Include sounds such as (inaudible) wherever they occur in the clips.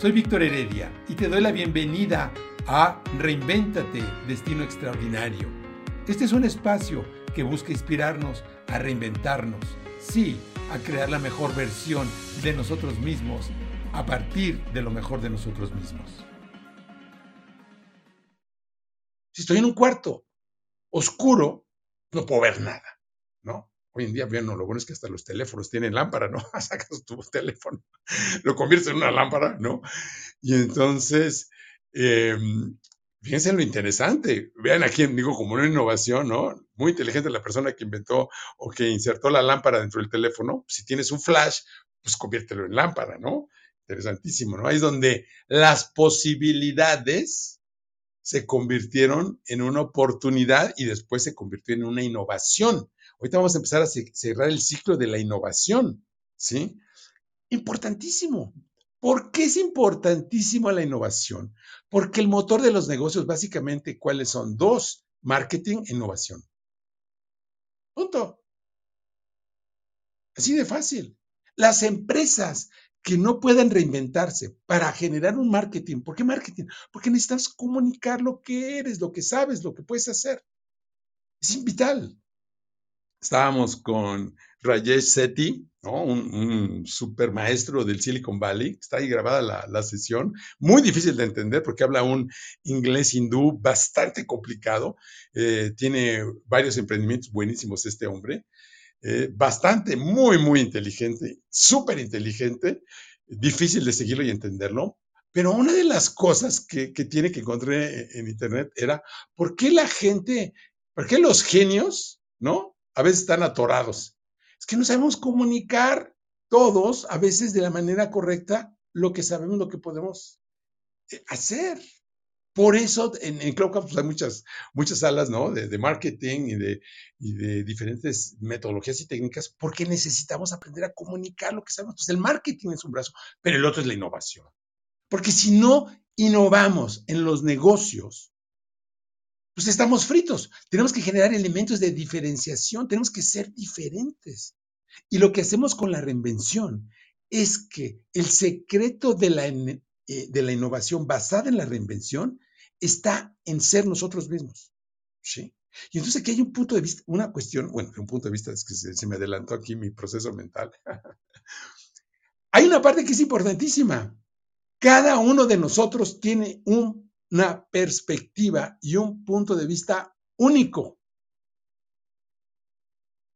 Soy Víctor Heredia y te doy la bienvenida a Reinvéntate, Destino Extraordinario. Este es un espacio que busca inspirarnos a reinventarnos, sí, a crear la mejor versión de nosotros mismos a partir de lo mejor de nosotros mismos. Si estoy en un cuarto oscuro, no puedo ver nada, ¿no? Hoy en día, bueno, lo bueno es que hasta los teléfonos tienen lámpara, ¿no? (laughs) Sacas tu teléfono, lo conviertes en una lámpara, ¿no? Y entonces, eh, fíjense lo interesante. Vean aquí, digo, como una innovación, ¿no? Muy inteligente la persona que inventó o que insertó la lámpara dentro del teléfono. Si tienes un flash, pues conviértelo en lámpara, ¿no? Interesantísimo, ¿no? Ahí es donde las posibilidades se convirtieron en una oportunidad y después se convirtió en una innovación. Ahorita vamos a empezar a cerrar el ciclo de la innovación, ¿sí? Importantísimo. ¿Por qué es importantísimo la innovación? Porque el motor de los negocios, básicamente, ¿cuáles son? Dos, marketing e innovación. Punto. Así de fácil. Las empresas que no pueden reinventarse para generar un marketing. ¿Por qué marketing? Porque necesitas comunicar lo que eres, lo que sabes, lo que puedes hacer. Es vital estábamos con Rajesh Sethi, un, super maestro del Silicon Valley. Está ahí grabada la, sesión. Muy difícil de entender porque habla un inglés hindú bastante complicado. Eh, tiene varios emprendimientos buenísimos este hombre. Eh, bastante, muy, muy inteligente, súper inteligente. Difícil de seguirlo y entenderlo. Pero una de las cosas que, que tiene que encontré en Internet era por qué la gente, por qué los genios, ¿no? A veces están atorados. Es que no sabemos comunicar todos, a veces de la manera correcta, lo que sabemos, lo que podemos eh, hacer. Por eso en, en pues, hay muchas, muchas salas ¿no? de, marketing y de, y de, diferentes metodologías y técnicas, porque necesitamos aprender a comunicar lo que sabemos. Pues el marketing es un brazo, pero el otro es la innovación. Porque si no innovamos en los negocios, pues estamos fritos. Tenemos que generar elementos de diferenciación, tenemos que ser diferentes. Y lo que hacemos con la reinvención es que el secreto de la, eh, de la innovación basada en la reinvención está en ser nosotros mismos. ¿sí? Y entonces aquí hay un punto de vista, una cuestión, bueno, un punto de vista es que se, se me adelantó aquí mi proceso mental. (laughs) hay una parte que es importantísima. Cada uno de nosotros tiene un una perspectiva y un punto de vista único.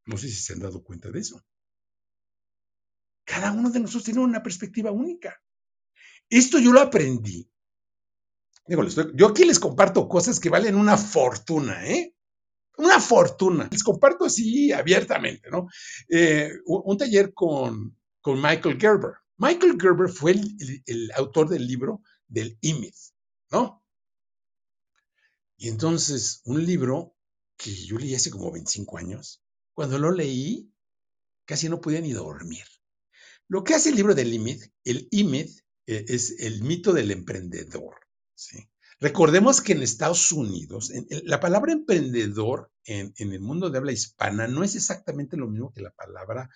No sé si se han dado cuenta de eso. Cada uno de nosotros tiene una perspectiva única. Esto yo lo aprendí. yo aquí les comparto cosas que valen una fortuna, ¿eh? Una fortuna. Les comparto así abiertamente, ¿no? Eh, un, taller con, con, Michael Gerber. Michael Gerber fue el, autor del libro del IMID, ¿no? Y entonces, un libro que yo leí hace como 25 años, cuando lo leí, casi no podía ni dormir. Lo que hace el libro del IMID, el IMID eh, es el mito del emprendedor. Recordemos que en Estados Unidos, la palabra emprendedor en, en, el mundo de habla hispana no es exactamente lo mismo que la palabra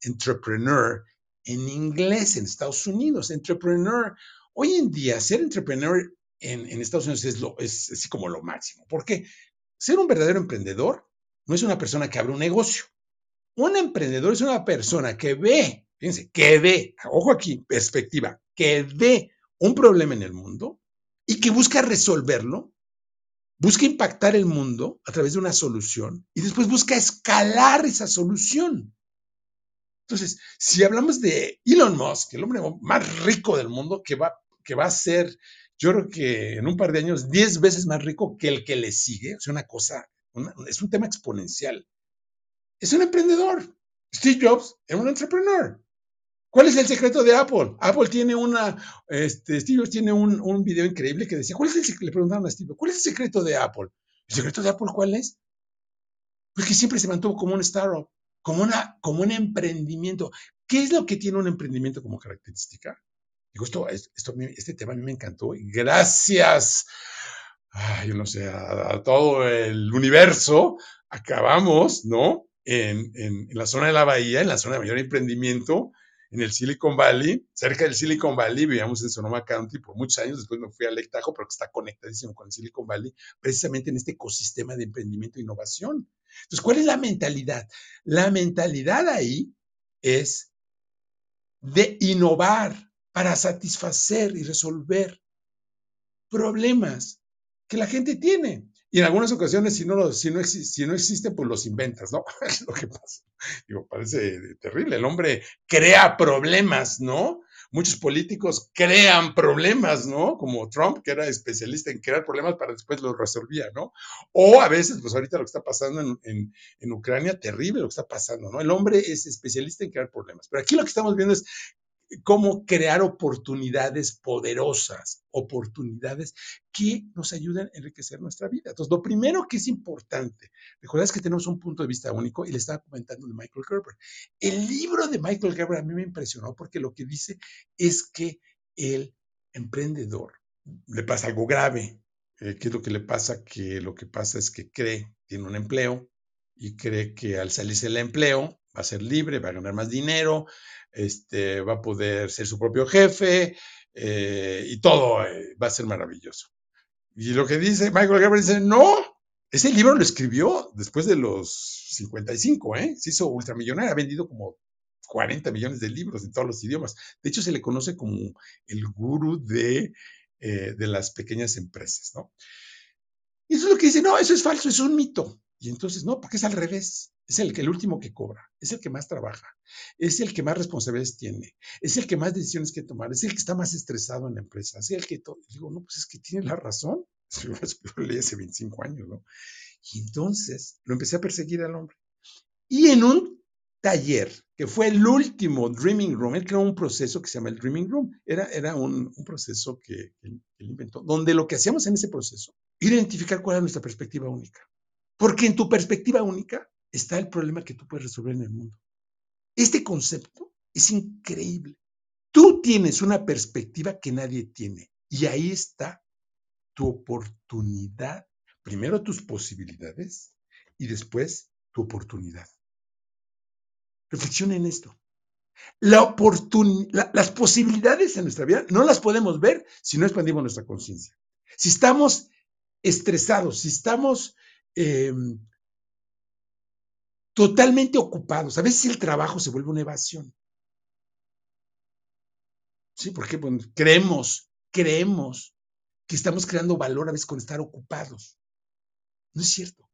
entrepreneur en inglés en Estados Unidos. Entrepreneur, hoy en día, ser entrepreneur en, Estados Unidos es, así como lo máximo. Porque ser un verdadero emprendedor no es una persona que abre un negocio. Un emprendedor es una persona que ve, fíjense, que ve, ojo aquí, perspectiva, que ve un problema en el mundo y que busca resolverlo, busca impactar el mundo a través de una solución y después busca escalar esa solución. Entonces, si hablamos de Elon Musk, el hombre más rico del mundo, que va, que va a ser yo creo que en un par de años 10 veces más rico que el que le sigue. O sea, una cosa, es un tema exponencial. Es un emprendedor. Steve Jobs es un entrepreneur. ¿Cuál es el secreto de Apple? Apple tiene una, este, Steve Jobs tiene un, video increíble que decía, ¿cuál es el? Le preguntaron a Steve, ¿cuál es el secreto de Apple? ¿El secreto de Apple cuál es? Porque siempre se mantuvo como un startup, como, una, como un emprendimiento. ¿Qué es lo que tiene un emprendimiento como característica? Digo, esto, este tema a mí me encantó y gracias, sé, a, todo el universo, acabamos, ¿no? En, en, la zona de la bahía, en la zona de mayor emprendimiento, en el Silicon Valley, cerca del Silicon Valley, vivíamos en Sonoma County por muchos años, después me fui a Lake Tahoe, pero que está conectadísimo con el Silicon Valley, precisamente en este ecosistema de emprendimiento e innovación. Entonces, ¿cuál es la mentalidad? La mentalidad ahí es de innovar para satisfacer y resolver problemas que la gente tiene. Y en algunas ocasiones, si no, no, si no existen, pues los inventas, ¿no? (laughs) Es lo que pasa. Digo, parece terrible. El hombre crea problemas, ¿no? Muchos políticos crean problemas, ¿no? Como Trump, que era especialista en crear problemas para después los resolvía, ¿no? O a veces, pues ahorita lo que está pasando en, en, en Ucrania, terrible lo que está pasando, ¿no? El hombre es especialista en crear problemas. Pero aquí lo que estamos viendo es cómo crear oportunidades poderosas, oportunidades que nos ayuden a enriquecer nuestra vida. Entonces, lo primero que es importante, recuerdas que tenemos un punto de vista único y le estaba comentando de Michael Gerber. El libro de Michael Gerber a mí me impresionó porque lo que dice es que el emprendedor le pasa algo grave. Eh, ¿Qué es lo que le pasa? Que lo que pasa es que cree, tiene un empleo y cree que al salirse del empleo va a ser libre, va a ganar más dinero, este, va a poder ser su propio jefe eh, y todo eh, va a ser maravilloso. Y lo que dice Michael Gabriel dice, no, ese libro lo escribió después de los 55, ¿eh? Se hizo ultramillonario, ha vendido como 40 millones de libros en todos los idiomas. De hecho, se le conoce como el gurú de, de las pequeñas empresas, ¿no? Y eso es lo que dice, no, eso es falso, es un mito. Y entonces, no, porque es al revés. Es el, el último que cobra, es el que más trabaja, es el que más responsabilidades tiene, es el que más decisiones que tomar, es el que está más estresado en la empresa, es el que todo. Digo, no, pues es que tiene la razón. Yo lo leí hace 25 años, ¿no? Y entonces lo empecé a perseguir al hombre. Y en un taller, que fue el último Dreaming Room, él creó un proceso que se llama el Dreaming Room. Era, era un, proceso que, que él inventó, donde lo que hacíamos en ese proceso, identificar cuál era nuestra perspectiva única. Porque en tu perspectiva única está el problema que tú puedes resolver en el mundo. Este concepto es increíble. Tú tienes una perspectiva que nadie tiene y ahí está tu oportunidad. Primero tus posibilidades y después tu oportunidad. Reflexiona en esto. La la, las posibilidades en nuestra vida no las podemos ver si no expandimos nuestra conciencia. Si estamos estresados, si estamos eh, totalmente ocupados. A veces el trabajo se vuelve una evasión. Sí, porque creemos, creemos que estamos creando valor a veces con estar ocupados. No es cierto.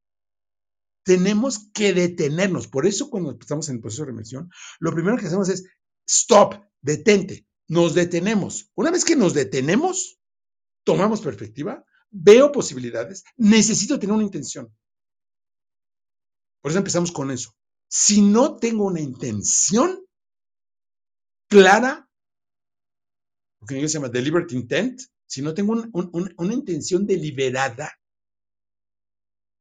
Tenemos que detenernos. Por eso cuando estamos en el proceso de remisión, lo primero que hacemos es stop, detente. Nos detenemos. Una vez que nos detenemos, tomamos perspectiva, veo posibilidades, necesito tener una intención. Por eso empezamos con eso. Si no tengo una intención clara, lo que en inglés se llama deliberate intent, si no tengo una intención deliberada,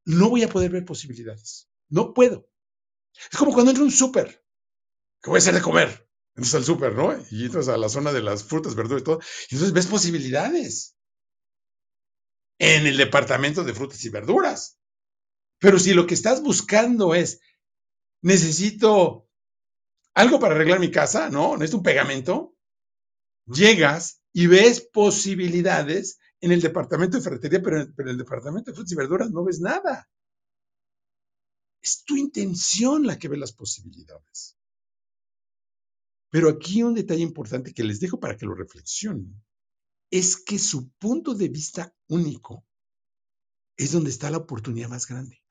no voy a poder ver posibilidades. No puedo. Es como cuando entro a un súper, que voy a hacer de comer. Entras al súper, ¿no? Y entras a la zona de las frutas, verduras y todo. Y entonces ves posibilidades en el departamento de frutas y verduras. Pero si lo que estás buscando es, necesito algo para arreglar mi casa, ¿no? Necesito un pegamento, llegas y ves posibilidades en el departamento de ferretería, pero en, el departamento de frutas y verduras no ves nada. Es tu intención la que ve las posibilidades. Pero aquí un detalle importante que les dejo para que lo reflexionen es que su punto de vista único es donde está la oportunidad más grande.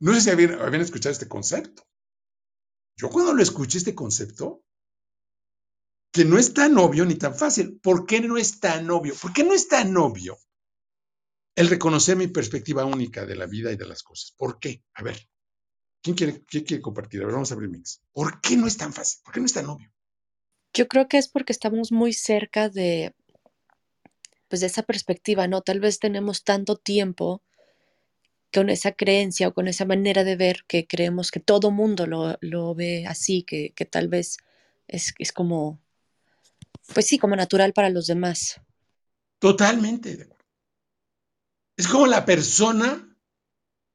No sé si habían, escuchado este concepto. Yo cuando lo escuché este concepto, que no es tan obvio ni tan fácil. ¿Por qué no es tan obvio? ¿Por qué no es tan obvio el reconocer mi perspectiva única de la vida y de las cosas? ¿Por qué? A ver, ¿quién quiere, quién quiere compartir? A ver, vamos a abrir mix. ¿Por qué no es tan fácil? ¿Por qué no es tan obvio? Yo creo que es porque estamos muy cerca de, pues, de esa perspectiva, ¿no? Tal vez tenemos tanto tiempo con esa creencia o con esa manera de ver que creemos que todo mundo lo, ve así, que, tal vez es, es, como, pues sí, como natural para los demás. Totalmente. Es como la persona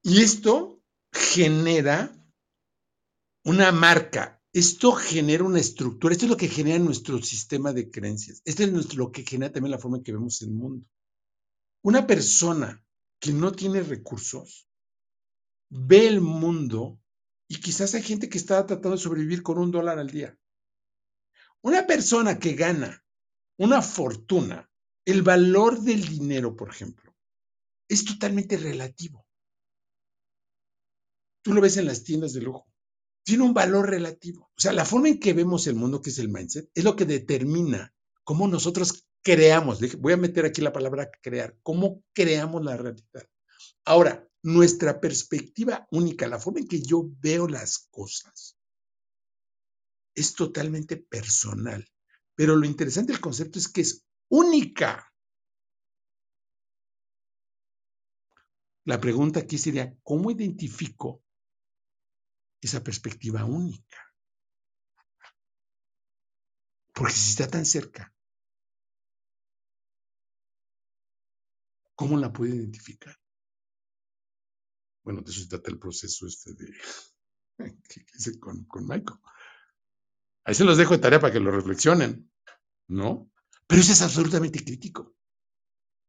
y esto genera una marca Esto genera una estructura, esto es lo que genera nuestro sistema de creencias, esto es lo que genera también la forma en que vemos el mundo. Una persona que no tiene recursos ve el mundo y quizás hay gente que está tratando de sobrevivir con un dólar al día. Una persona que gana una fortuna, el valor del dinero, por ejemplo, es totalmente relativo. Tú lo ves en las tiendas de lujo. Tiene un valor relativo. O sea, la forma en que vemos el mundo, que es el mindset, es lo que determina cómo nosotros creamos. Voy a meter aquí la palabra crear. ¿Cómo creamos la realidad? Ahora, nuestra perspectiva única, la forma en que yo veo las cosas, es totalmente personal. Pero lo interesante del concepto es que es única. La pregunta aquí sería, ¿cómo identifico esa perspectiva única? Porque si está tan cerca, ¿cómo la puedo identificar? Bueno, de eso se trata el proceso este de (laughs) que hice con, con Michael. Ahí se los dejo de tarea para que lo reflexionen, ¿no? Pero eso es absolutamente crítico.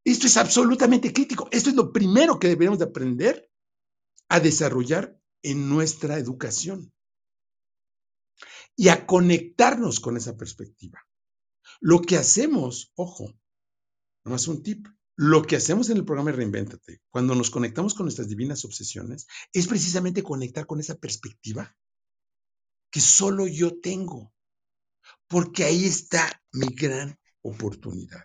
Esto es absolutamente crítico. Esto es lo primero que deberíamos de aprender a desarrollar en nuestra educación y a conectarnos con esa perspectiva. Lo que hacemos, ojo, no es un tip, lo que hacemos en el programa Reinvéntate, cuando nos conectamos con nuestras divinas obsesiones, es precisamente conectar con esa perspectiva que solo yo tengo, porque ahí está mi gran oportunidad.